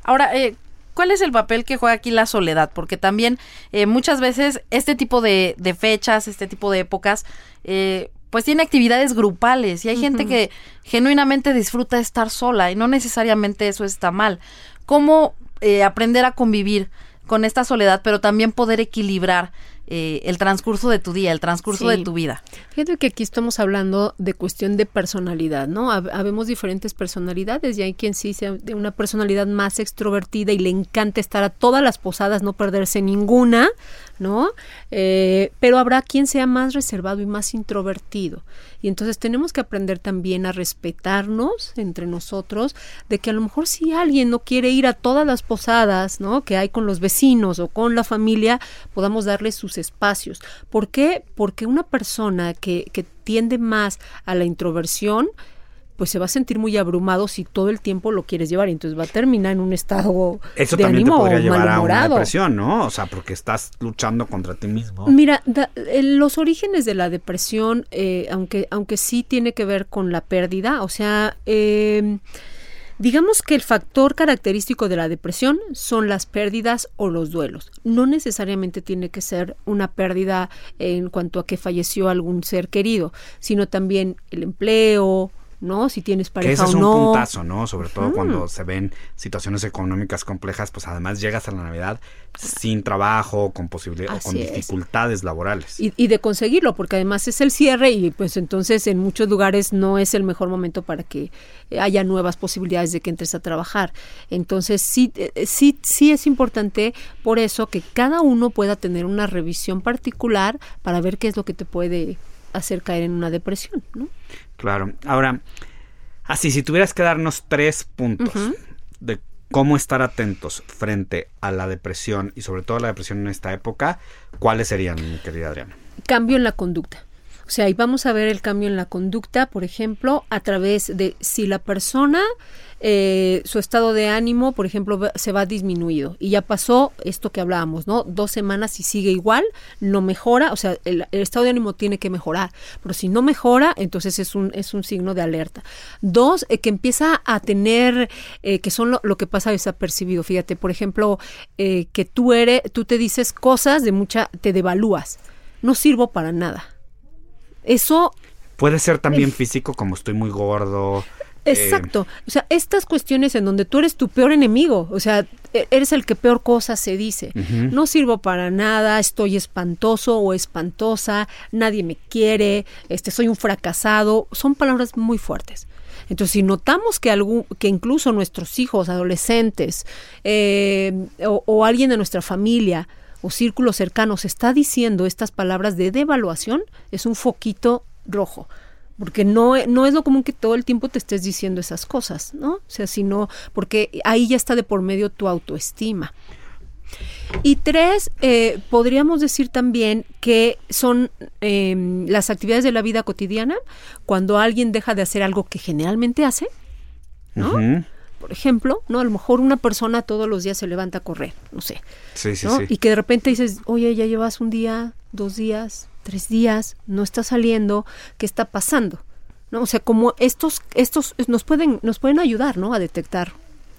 Ahora, eh, ¿cuál es el papel que juega aquí la soledad? Porque también eh, muchas veces este tipo de, de fechas, este tipo de épocas, eh, pues tiene actividades grupales y hay gente que genuinamente disfruta estar sola y no necesariamente eso está mal. ¿Cómo eh, aprender a convivir con esta soledad, pero también poder equilibrar eh, el transcurso de tu día, el transcurso Sí. de tu vida. Fíjate que aquí estamos hablando de cuestión de personalidad, ¿no? Hab- Habemos diferentes personalidades y hay quien sí sea de una personalidad más extrovertida y le encanta estar a todas las posadas, no perderse ninguna, ¿no? Eh, pero habrá quien sea más reservado y más introvertido. Y entonces tenemos que aprender también a respetarnos entre nosotros, de que a lo mejor si alguien no quiere ir a todas las posadas, ¿no? Que hay con los vecinos o con la familia, podamos darle sus espacios. ¿Por qué? Porque una persona que, que tiende más a la introversión, pues se va a sentir muy abrumado si todo el tiempo lo quieres llevar y entonces va a terminar en un estado Eso de también te ánimo podría llevar a una depresión, ¿no? O sea, porque estás luchando contra ti mismo. Mira, da- eh, los orígenes de la depresión, eh, aunque, aunque sí tiene que ver con la pérdida, o sea, eh, digamos que el factor característico de la depresión son las pérdidas o los duelos. No necesariamente tiene que ser una pérdida en cuanto a que falleció algún ser querido, sino también el empleo, ¿no? Si tienes Que pareja ese es o un no. puntazo, ¿no? Sobre todo cuando se ven situaciones económicas complejas, pues además llegas a la Navidad sin trabajo, con posibilidades, con es. dificultades laborales. y, y de conseguirlo, porque además es el cierre y pues entonces en muchos lugares no es el mejor momento para que haya nuevas posibilidades de que entres a trabajar. Entonces sí, eh, sí, sí es importante por eso que cada uno pueda tener una revisión particular para ver qué es lo que te puede hacer caer en una depresión, ¿no? Claro. Ahora, así, si tuvieras que darnos tres puntos de cómo estar atentos frente a la depresión y sobre todo a la depresión en esta época, ¿cuáles serían, mi querida Adriana? cambio en la conducta. O sea, y vamos a ver el cambio en la conducta, por ejemplo, a través de si la persona, eh, su estado de ánimo, por ejemplo, se va disminuido. Y ya pasó esto que hablábamos, ¿no? Dos semanas y sigue igual, no mejora, o sea, el, el estado de ánimo tiene que mejorar. Pero si no mejora, entonces es un, es un signo de alerta. Dos, eh, que empieza a tener, eh, que son lo, lo que pasa desapercibido. Fíjate, por ejemplo, eh, que tú eres, tú te dices cosas de mucha, te devalúas. No sirvo para nada. Eso Puede ser también físico, como estoy muy gordo. Eh, Exacto. O sea, estas cuestiones en donde tú eres tu peor enemigo, o sea, e- eres el que peor cosas se dice. No sirvo para nada, estoy espantoso o espantosa, nadie me quiere, este soy un fracasado, son palabras muy fuertes. Entonces, si notamos que algún, que incluso nuestros hijos, adolescentes, eh, o, o alguien de nuestra familia o círculo cercano se está diciendo estas palabras de devaluación, es un foquito rojo. Porque no, no es lo común que todo el tiempo te estés diciendo esas cosas, ¿no? O sea, sino porque ahí ya está de por medio tu autoestima. Y tres, eh, podríamos decir también que son em, las actividades de la vida cotidiana, cuando alguien deja de hacer algo que generalmente hace, ¿no? Por ejemplo, ¿no? A lo mejor una persona todos los días se levanta a correr, no sé, Sí, sí, ¿no? sí. Y que de repente dices, oye, ya llevas un día, dos días, tres días, no está saliendo, ¿qué está pasando? ¿No? O sea, como estos, estos nos pueden, nos pueden ayudar, ¿no? A detectar.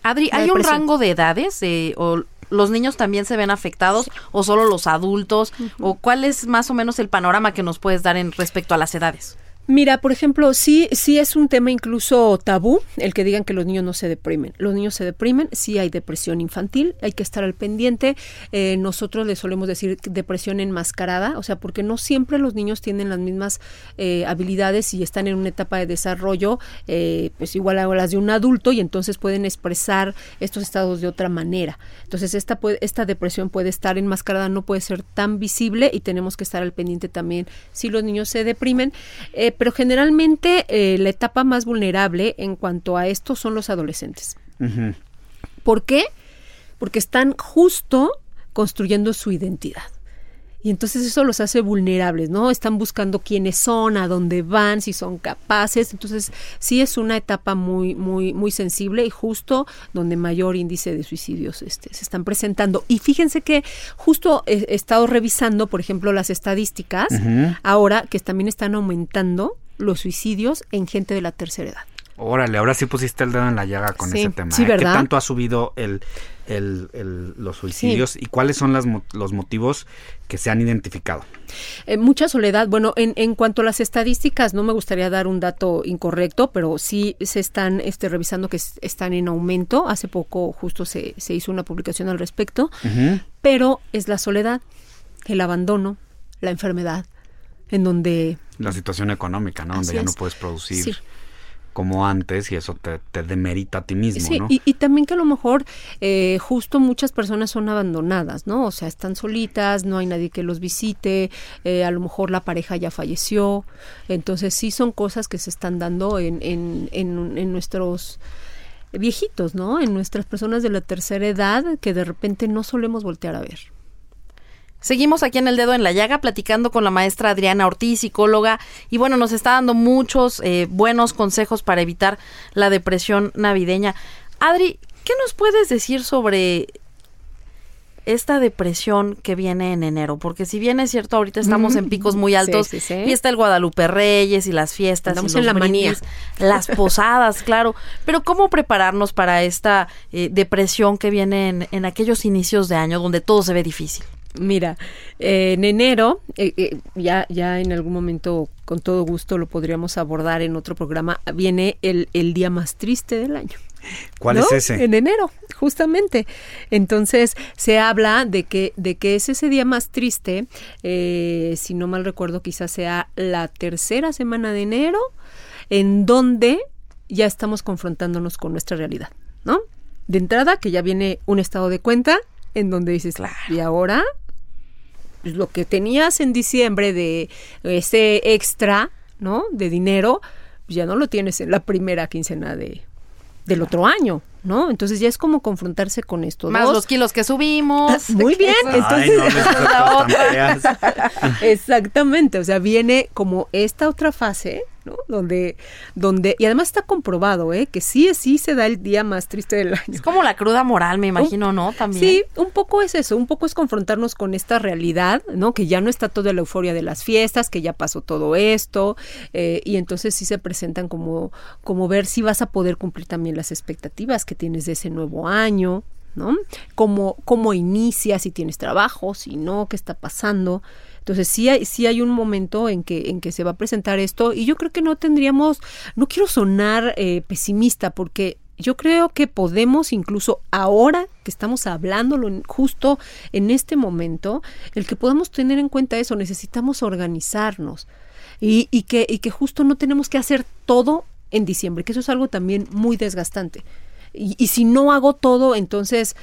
Adri, ¿hay un rango de edades? eh, ¿O los niños también se ven afectados? ¿O solo los adultos? ¿O cuál es más o menos el panorama que nos puedes dar en respecto a las edades? Mira, por ejemplo, sí, sí es un tema incluso tabú el que digan que los niños no se deprimen. Los niños se deprimen, sí hay depresión infantil, hay que estar al pendiente. Eh, nosotros le solemos decir depresión enmascarada, o sea, porque no siempre los niños tienen las mismas eh, habilidades y están en una etapa de desarrollo, eh, pues igual a las de un adulto y entonces pueden expresar estos estados de otra manera. Entonces esta puede, esta depresión puede estar enmascarada, no puede ser tan visible y tenemos que estar al pendiente también si los niños se deprimen. Pero generalmente eh, la etapa más vulnerable en cuanto a esto son los adolescentes. ¿Por qué? Porque están justo construyendo su identidad. Y entonces eso los hace vulnerables, ¿no? Están buscando quiénes son, a dónde van, si son capaces. Entonces, sí es una etapa muy, muy, muy sensible y justo donde mayor índice de suicidios este, se están presentando. Y fíjense que justo he, he estado revisando, por ejemplo, las estadísticas, ahora que también están aumentando los suicidios en gente de la tercera edad. Órale, ahora sí pusiste el dedo en la llaga con Sí, ese tema. sí, ¿eh? ¿Qué tanto ha subido el, el- el- los suicidios y cuáles son las los motivos que se han identificado? Eh, mucha soledad. Bueno, en, en cuanto a las estadísticas, no me gustaría dar un dato incorrecto, pero sí se están este, revisando que es- están en aumento. Hace poco justo se, se hizo una publicación al respecto, pero es la soledad. el abandono, la enfermedad, en donde La situación económica, ¿no? Donde ya no es. puedes producir Sí. Como antes y eso te, te demerita a ti mismo, Sí, ¿no? y, y también que a lo mejor eh, justo muchas personas son abandonadas, ¿no? O sea, están solitas, no hay nadie que los visite, eh, a lo mejor la pareja ya falleció. Entonces sí son cosas que se están dando en, en, en, en nuestros viejitos, ¿no? En nuestras personas de la tercera edad que de repente no solemos voltear a ver. Seguimos aquí en el dedo en la llaga platicando con la maestra Adriana Ortiz, psicóloga, y bueno, nos está dando muchos eh, buenos consejos para evitar la depresión navideña. Adri, ¿qué nos puedes decir sobre esta depresión que viene en enero? Porque si bien es cierto, ahorita estamos en picos muy altos, sí, sí. y está el Guadalupe Reyes y las fiestas, Andamos y los en la manía. las posadas, claro. Pero ¿cómo prepararnos para esta eh, depresión que viene en, en aquellos inicios de año donde todo se ve difícil? Mira, eh, en enero, eh, eh, ya, ya en algún momento, con todo gusto, lo podríamos abordar en otro programa, viene el, el día más triste del año. ¿Cuál ¿no? es ese? En enero, justamente. Entonces, se habla de que, de que es ese día más triste, eh, si no mal recuerdo, quizás sea la tercera semana de enero, en donde ya estamos confrontándonos con nuestra realidad, ¿no? De entrada, que ya viene un estado de cuenta en donde dices, y ahora lo que tenías en diciembre de ese extra, ¿no? De dinero, pues, ya no lo tienes en la primera quincena de, del otro año, ¿no? Entonces ya es como confrontarse con esto. Más Dos, los kilos que subimos. Muy bien, Ay, entonces no. Exactamente, o sea, viene como esta otra fase, ¿no? Donde, donde, y además está comprobado, ¿eh? Que sí, sí se da el día más triste del año. Es como la cruda moral, me imagino, ¿no? También. Sí, un poco es eso, un poco es confrontarnos con esta realidad, ¿no? Que ya no está toda la euforia de las fiestas, que ya pasó todo esto, eh, y entonces sí se presentan como, como ver si vas a poder cumplir también las expectativas que tienes de ese nuevo año, ¿no? Cómo, cómo inicias, si tienes trabajo, si no, qué está pasando. Entonces sí hay, sí hay un momento en que, en que se va a presentar esto y yo creo que no tendríamos, no quiero sonar eh, pesimista porque yo creo que podemos incluso ahora que estamos hablándolo justo en este momento, el que podamos tener en cuenta eso, necesitamos organizarnos y, y que, y que justo no tenemos que hacer todo en diciembre, que eso es algo también muy desgastante. Y, y si no hago todo, entonces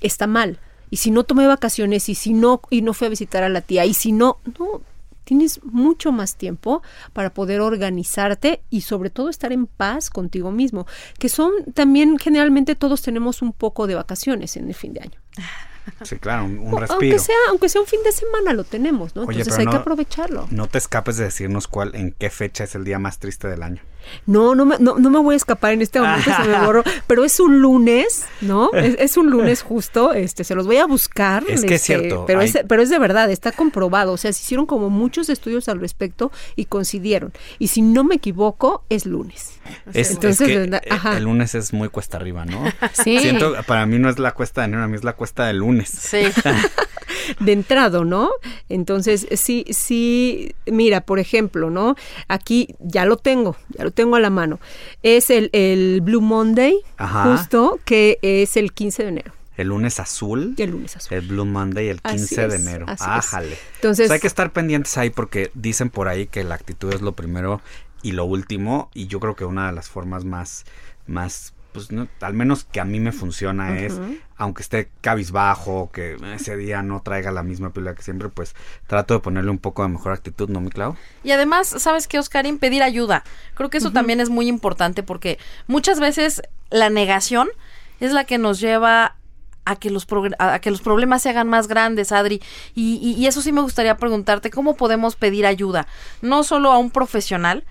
está mal. Y si no tomé vacaciones, y si no, y no fui a visitar a la tía, y si no, no, tienes mucho más tiempo para poder organizarte y sobre todo estar en paz contigo mismo, que son también generalmente todos tenemos un poco de vacaciones en el fin de año. Sí, claro, un, un O- respiro. Aunque sea, aunque sea un fin de semana lo tenemos, ¿no? Oye, Entonces hay que aprovecharlo. No te escapes de decirnos cuál, en qué fecha es el día más triste del año. No, no me, no, no me voy a escapar en este momento, se me borró. Pero es un lunes, ¿no? Es, es un lunes justo, este, se los voy a buscar. Es que es este, cierto, Pero, hay- es, pero es de verdad, está comprobado. O sea, se hicieron como muchos estudios al respecto y coincidieron. Y si no me equivoco, es lunes. Es, Entonces, es que ¿verdad? eh, Ajá. el lunes es muy cuesta arriba, ¿no? Sí. Siento, para mí no es la cuesta de enero, a mí es la cuesta del lunes. Sí. de entrado, ¿no? Entonces, sí, sí, mira, por ejemplo, ¿no? Aquí ya lo tengo, ya lo tengo a la mano. Es el, el Blue Monday, Ajá. justo, que es el 15 de enero. El lunes azul. Y el lunes azul. El Blue Monday el Así 15 de enero. Ájale. Entonces- O sea, hay que estar pendientes ahí porque dicen por ahí que la actitud es lo primero y lo último. Y yo creo que una de las formas más, más, pues no, al menos que a mí me funciona es, aunque esté cabizbajo, que ese día no traiga la misma pila que siempre, pues trato de ponerle un poco de mejor actitud, ¿no, mi Clau? Y además, ¿sabes qué, Oscarín? Pedir ayuda. Creo que eso también es muy importante porque muchas veces la negación es la que nos lleva a que los, a que los problemas se hagan más grandes, Adri. Y, y- y eso sí me gustaría preguntarte, ¿cómo podemos pedir ayuda? No solo a un profesional,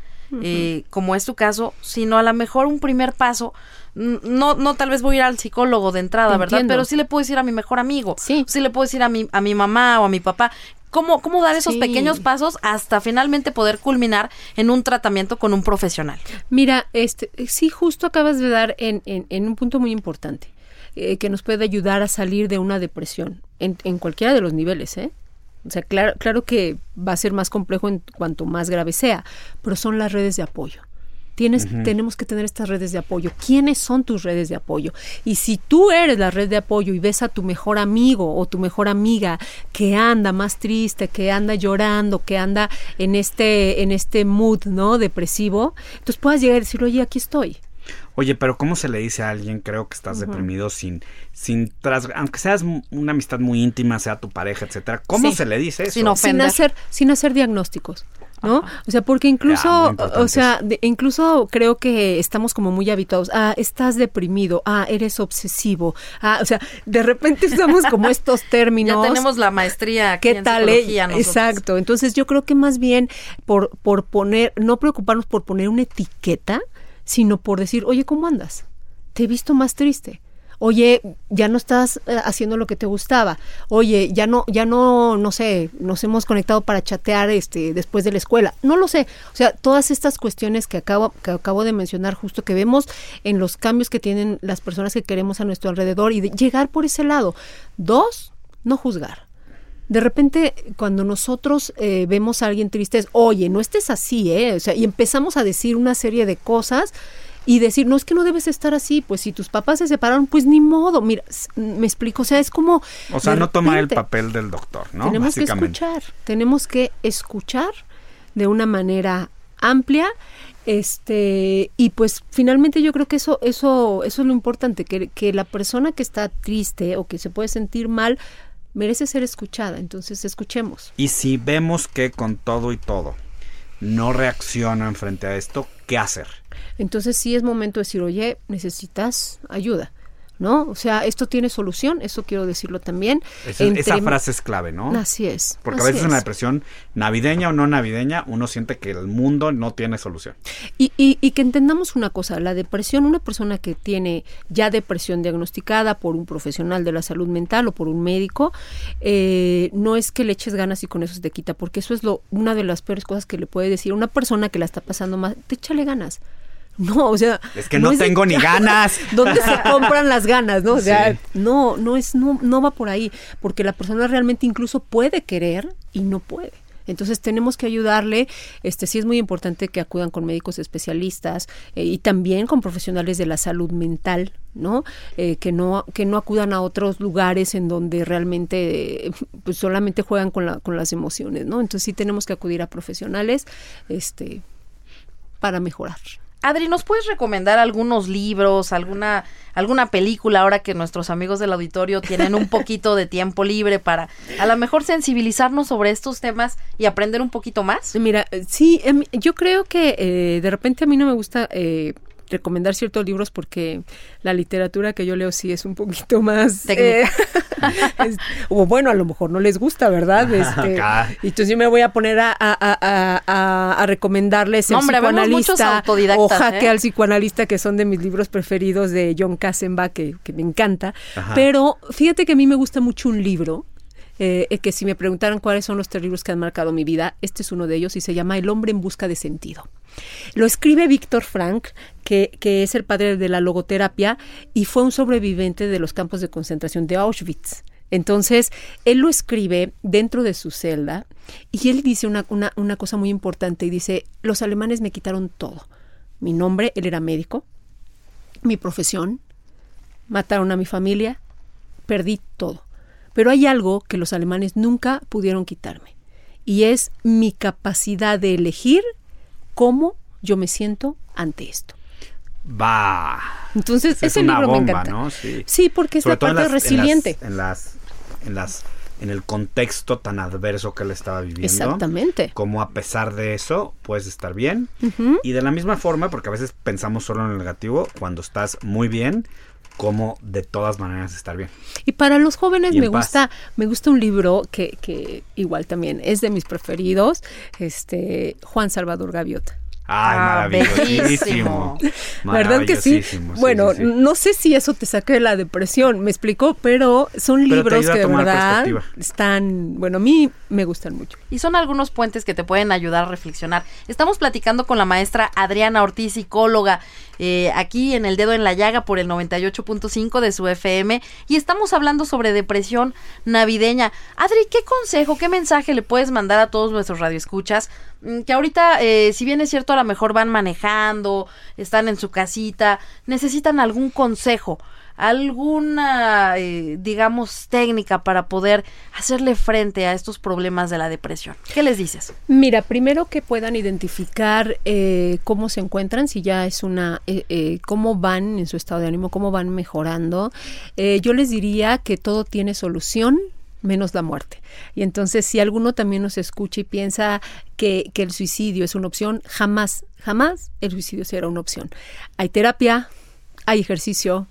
eh, como es tu caso, sino a lo mejor un primer paso. No, no tal vez voy a ir al psicólogo de entrada, ¿verdad? Pero sí le puedo decir a mi mejor amigo. Sí. Sí le puedo decir a mi, a mi mamá o a mi papá. ¿Cómo, cómo dar esos Sí. pequeños pasos hasta finalmente poder culminar en un tratamiento con un profesional? Mira, este, sí, justo acabas de dar en, en- en un punto muy importante, eh, que nos puede ayudar a salir de una depresión, en, en cualquiera de los niveles, ¿eh? O sea, claro, claro que va a ser más complejo en cuanto más grave sea, pero son las redes de apoyo. Tienes, Tenemos que tener estas redes de apoyo. ¿Quiénes son tus redes de apoyo? Y si tú eres la red de apoyo y ves a tu mejor amigo o tu mejor amiga que anda más triste, que anda llorando, que anda en este, en este mood, ¿no? Depresivo, entonces puedas llegar y decir, oye, aquí estoy. Oye, pero ¿cómo se le dice a alguien, creo que estás deprimido sin, sin tras, aunque seas una amistad muy íntima, sea tu pareja, etcétera? ¿Cómo Sí. se le dice eso? Sin sin ofender. hacer sin hacer diagnósticos ¿no? O sea, porque incluso, Ya, o sea, de- incluso creo que estamos como muy habituados. Ah, estás deprimido. Ah, eres obsesivo. Ah, o sea, de repente usamos como estos términos. Ya tenemos la maestría aquí ¿Qué en tal? eh? psicología nosotros. Exacto. Entonces yo creo que más bien por, por poner, no preocuparnos por poner una etiqueta, sino por decir, oye, ¿cómo andas? Te he visto más triste. Oye, ya no estás eh, haciendo lo que te gustaba. Oye, ya no, ya no, no sé, nos hemos conectado para chatear este después de la escuela. No lo sé. O sea, todas estas cuestiones que acabo, que acabo de mencionar, justo que vemos en los cambios que tienen las personas que queremos a nuestro alrededor y de llegar por ese lado. Dos, no juzgar. De repente, cuando nosotros eh, vemos a alguien triste, es, oye, no estés así, ¿eh? O sea, y empezamos a decir una serie de cosas y decir, no es que no debes estar así, pues si tus papás se separaron, pues ni modo. Mira, me explico, o sea, es como. O sea, no tomar el papel del doctor, ¿no? Tenemos que escuchar, tenemos que escuchar de una manera amplia este y pues finalmente yo creo que eso eso eso es lo importante que, que la persona que está triste o que se puede sentir mal merece ser escuchada entonces escuchemos Y si vemos que con todo y todo no reaccionan frente a esto, ¿qué hacer? entonces sí es momento de decir oye necesitas ayuda no o sea esto tiene solución eso quiero decirlo también Esa, Entre- esa frase es clave, ¿no? así es Porque a veces en la es. depresión, navideña o no navideña, uno siente que el mundo no tiene solución. Y, y, y que entendamos una cosa, la depresión, una persona que tiene ya depresión diagnosticada por un profesional de la salud mental o por un médico, eh, no es que le eches ganas y con eso se te quita, porque eso es lo una de las peores cosas que le puede decir a una persona que la está pasando más, te échale ganas. No, o sea, Es que no de- tengo ni ganas. ¿Dónde se compran las ganas, no? O sea, Sí. no, no es, no, no va por ahí, porque la persona realmente incluso puede querer y no puede. Entonces tenemos que ayudarle, este sí es muy importante que acudan con médicos especialistas eh, y también con profesionales de la salud mental, ¿no? Eh, que no que no acudan a otros lugares en donde realmente eh, pues solamente juegan con la, con las emociones, ¿no? Entonces sí tenemos que acudir a profesionales, este para mejorar. Adri, ¿nos puedes recomendar algunos libros, alguna, alguna película ahora que nuestros amigos del auditorio tienen un poquito de tiempo libre para a lo mejor sensibilizarnos sobre estos temas y aprender un poquito más? Mira, sí, em, yo creo que eh, de repente a mí no me gusta eh, recomendar ciertos libros porque la literatura que yo leo sí es un poquito más eh, es- o bueno, a lo mejor no les gusta, ¿verdad? Este, y entonces yo me voy a poner a, a- a- a- recomendarles el hombre, psicoanalista o jaque ¿eh? al psicoanalista que son de mis libros preferidos de John Kassenbach que, que me encanta. Ajá. Pero fíjate que a mí me gusta mucho un libro eh, que si me preguntaran cuáles son los tres libros que han marcado mi vida, este es uno de ellos y se llama El hombre en busca de sentido. Lo escribe Víctor Frank, que, es el padre de la logoterapia y fue un sobreviviente de los campos de concentración de Auschwitz. Entonces, él lo escribe dentro de su celda y él dice una, una, una cosa muy importante y dice, los alemanes me quitaron todo. Mi nombre, él era médico, mi profesión, mataron a mi familia, perdí todo. Pero hay algo que los alemanes nunca pudieron quitarme y es mi capacidad de elegir cómo yo me siento ante esto. Va. Entonces, Esa es ese una libro me bomba, encanta. ¿no? Sí. Sí, porque es Sobre la en parte las- resiliente. En las, en las, en el contexto tan adverso que él estaba viviendo. Exactamente. Como a pesar de eso, puedes estar bien. Y de la misma forma, porque a veces pensamos solo en el negativo, cuando estás muy bien, como de todas maneras estar bien. Y para los jóvenes me paz. gusta, me gusta un libro que, que igual también es de mis preferidos, este Juan Salvador Gaviota. Ay, Ah, maravillosísimo. ¿Verdad que sí? Bueno, sí, sí. no sé si eso te saque de la depresión, me explicó, pero son Pero libros que de verdad están, bueno, a mí me gustan mucho. Y son algunos puentes que te pueden ayudar a reflexionar. Estamos platicando con la maestra Adriana Ortiz, psicóloga, eh, aquí en El Dedo en la Llaga por el 98.5 de su FM. Y estamos hablando sobre depresión navideña. Adri, ¿qué consejo, qué mensaje le puedes mandar a todos nuestros radioescuchas que ahorita, eh, si bien es cierto, a lo mejor van manejando, están en su casita, necesitan algún consejo, alguna, eh, digamos, técnica para poder hacerle frente a estos problemas de la depresión. ¿Qué les dices? Mira, primero que puedan identificar eh, cómo se encuentran, si ya es una, eh, eh, cómo van en su estado de ánimo, cómo van mejorando. Yo les diría que todo tiene solución menos la muerte. Y entonces, si alguno también nos escucha y piensa que, que el suicidio es una opción, jamás, jamás el suicidio será una opción. Hay terapia, hay ejercicio,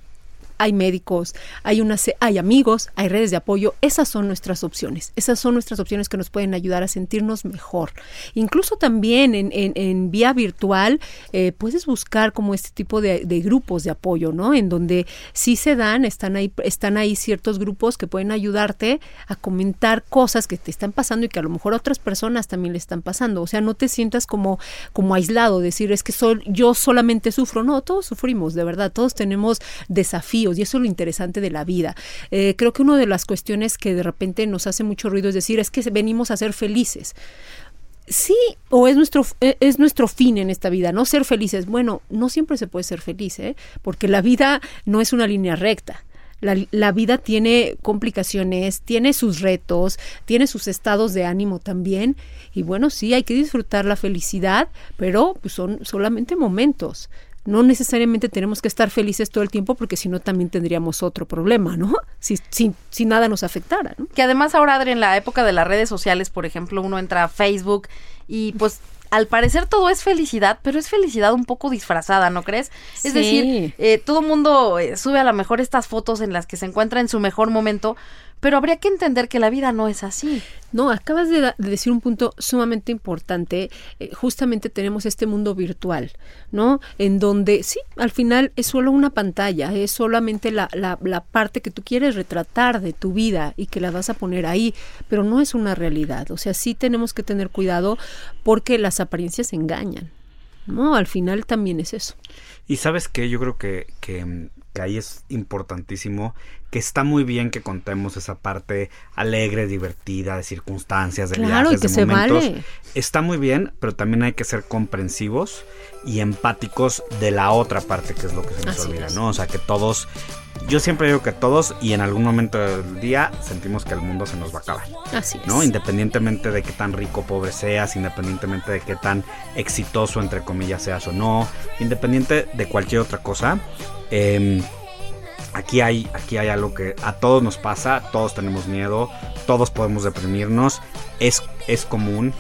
hay médicos, hay, una, hay amigos, hay redes de apoyo. Esas son nuestras opciones. Esas son nuestras opciones que nos pueden ayudar a sentirnos mejor. Incluso también en, en- en vía virtual eh, puedes buscar como este tipo de, de grupos de apoyo, ¿no? En donde sí se dan, están ahí, están ahí ciertos grupos que pueden ayudarte a comentar cosas que te están pasando y que a lo mejor a otras personas también le están pasando. O sea, no te sientas como, como aislado, decir es que soy, yo solamente sufro. No, todos sufrimos, de verdad, todos tenemos desafíos y eso es lo interesante de la vida. Eh, creo que una de las cuestiones que de repente nos hace mucho ruido es decir, es que venimos a ser felices. Sí, o es nuestro, eh, es nuestro fin en esta vida, no ser felices. Bueno, no siempre se puede ser feliz, ¿eh? porque la vida no es una línea recta. La, la vida tiene complicaciones, tiene sus retos, tiene sus estados de ánimo también. Y bueno, sí, hay que disfrutar la felicidad, pero pues, son solamente momentos. No necesariamente tenemos que estar felices todo el tiempo porque si no también tendríamos otro problema, ¿no? Si, si, si nada nos afectara, ¿no? Que además ahora, Adri, en la época de las redes sociales, por ejemplo, uno entra a Facebook y pues al parecer todo es felicidad, pero es felicidad un poco disfrazada, ¿no crees? Es Sí. decir, eh, todo el mundo eh, sube a lo mejor estas fotos en las que se encuentra en su mejor momento, pero habría que entender que la vida no es así. No, acabas de, decir un punto sumamente importante. Eh, justamente tenemos este mundo virtual, ¿no? En donde, sí, al final es solo una pantalla, es solamente la, la, la parte que tú quieres retratar de tu vida y que la vas a poner ahí, pero no es una realidad. O sea, sí tenemos que tener cuidado porque las apariencias engañan, ¿no? Al final también es eso. Y sabes qué, yo creo que, que, que ahí es importantísimo, que está muy bien que contemos esa parte alegre, divertida, de circunstancias, de Claro, y viajes, que de se momentos. vale. Está muy bien, pero también hay que ser comprensivos y empáticos de la otra parte, que es lo que se nos Así olvida, es. ¿no? O sea, que todos, yo siempre digo que todos y en algún momento del día sentimos que el mundo se nos va a acabar. Así es. ¿no? Independientemente de qué tan rico o pobre seas, independientemente de qué tan exitoso, entre comillas, seas o no, independiente de cualquier otra cosa, eh, aquí, hay, aquí hay algo que a todos nos pasa, todos tenemos miedo, todos podemos deprimirnos, es, es común.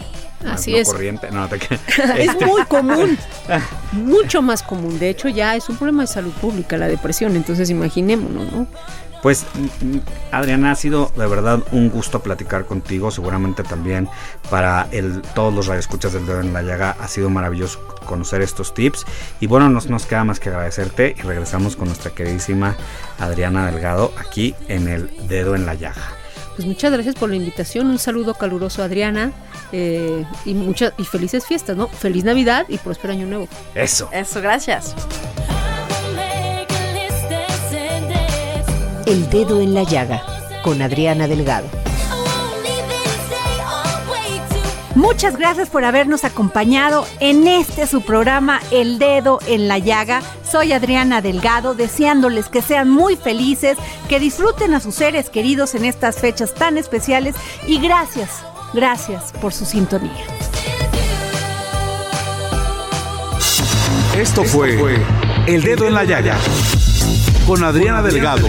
Así no es. corriente, no, te creas. Es Este, muy común, mucho más común. De hecho, ya es un problema de salud pública la depresión, entonces imaginémonos, ¿no? Pues, Adriana, ha sido de verdad un gusto platicar contigo. Seguramente también para el, todos los radioescuchas del dedo en la llaga ha sido maravilloso conocer estos tips. Y bueno, nos, nos queda más que agradecerte y regresamos con nuestra queridísima Adriana Delgado aquí en el dedo en la llaga. Pues muchas gracias por la invitación, un saludo caluroso Adriana eh, y muchas y felices fiestas, ¿no? Feliz Navidad y próspero año nuevo. Eso. Eso, gracias. El dedo en la llaga con Adriana Delgado. Muchas gracias por habernos acompañado en este su programa El Dedo en la Llaga. Soy Adriana Delgado, deseándoles que sean muy felices, que disfruten a sus seres queridos en estas fechas tan especiales y gracias, gracias por su sintonía. Esto fue El Dedo en la Llaga con Adriana Delgado.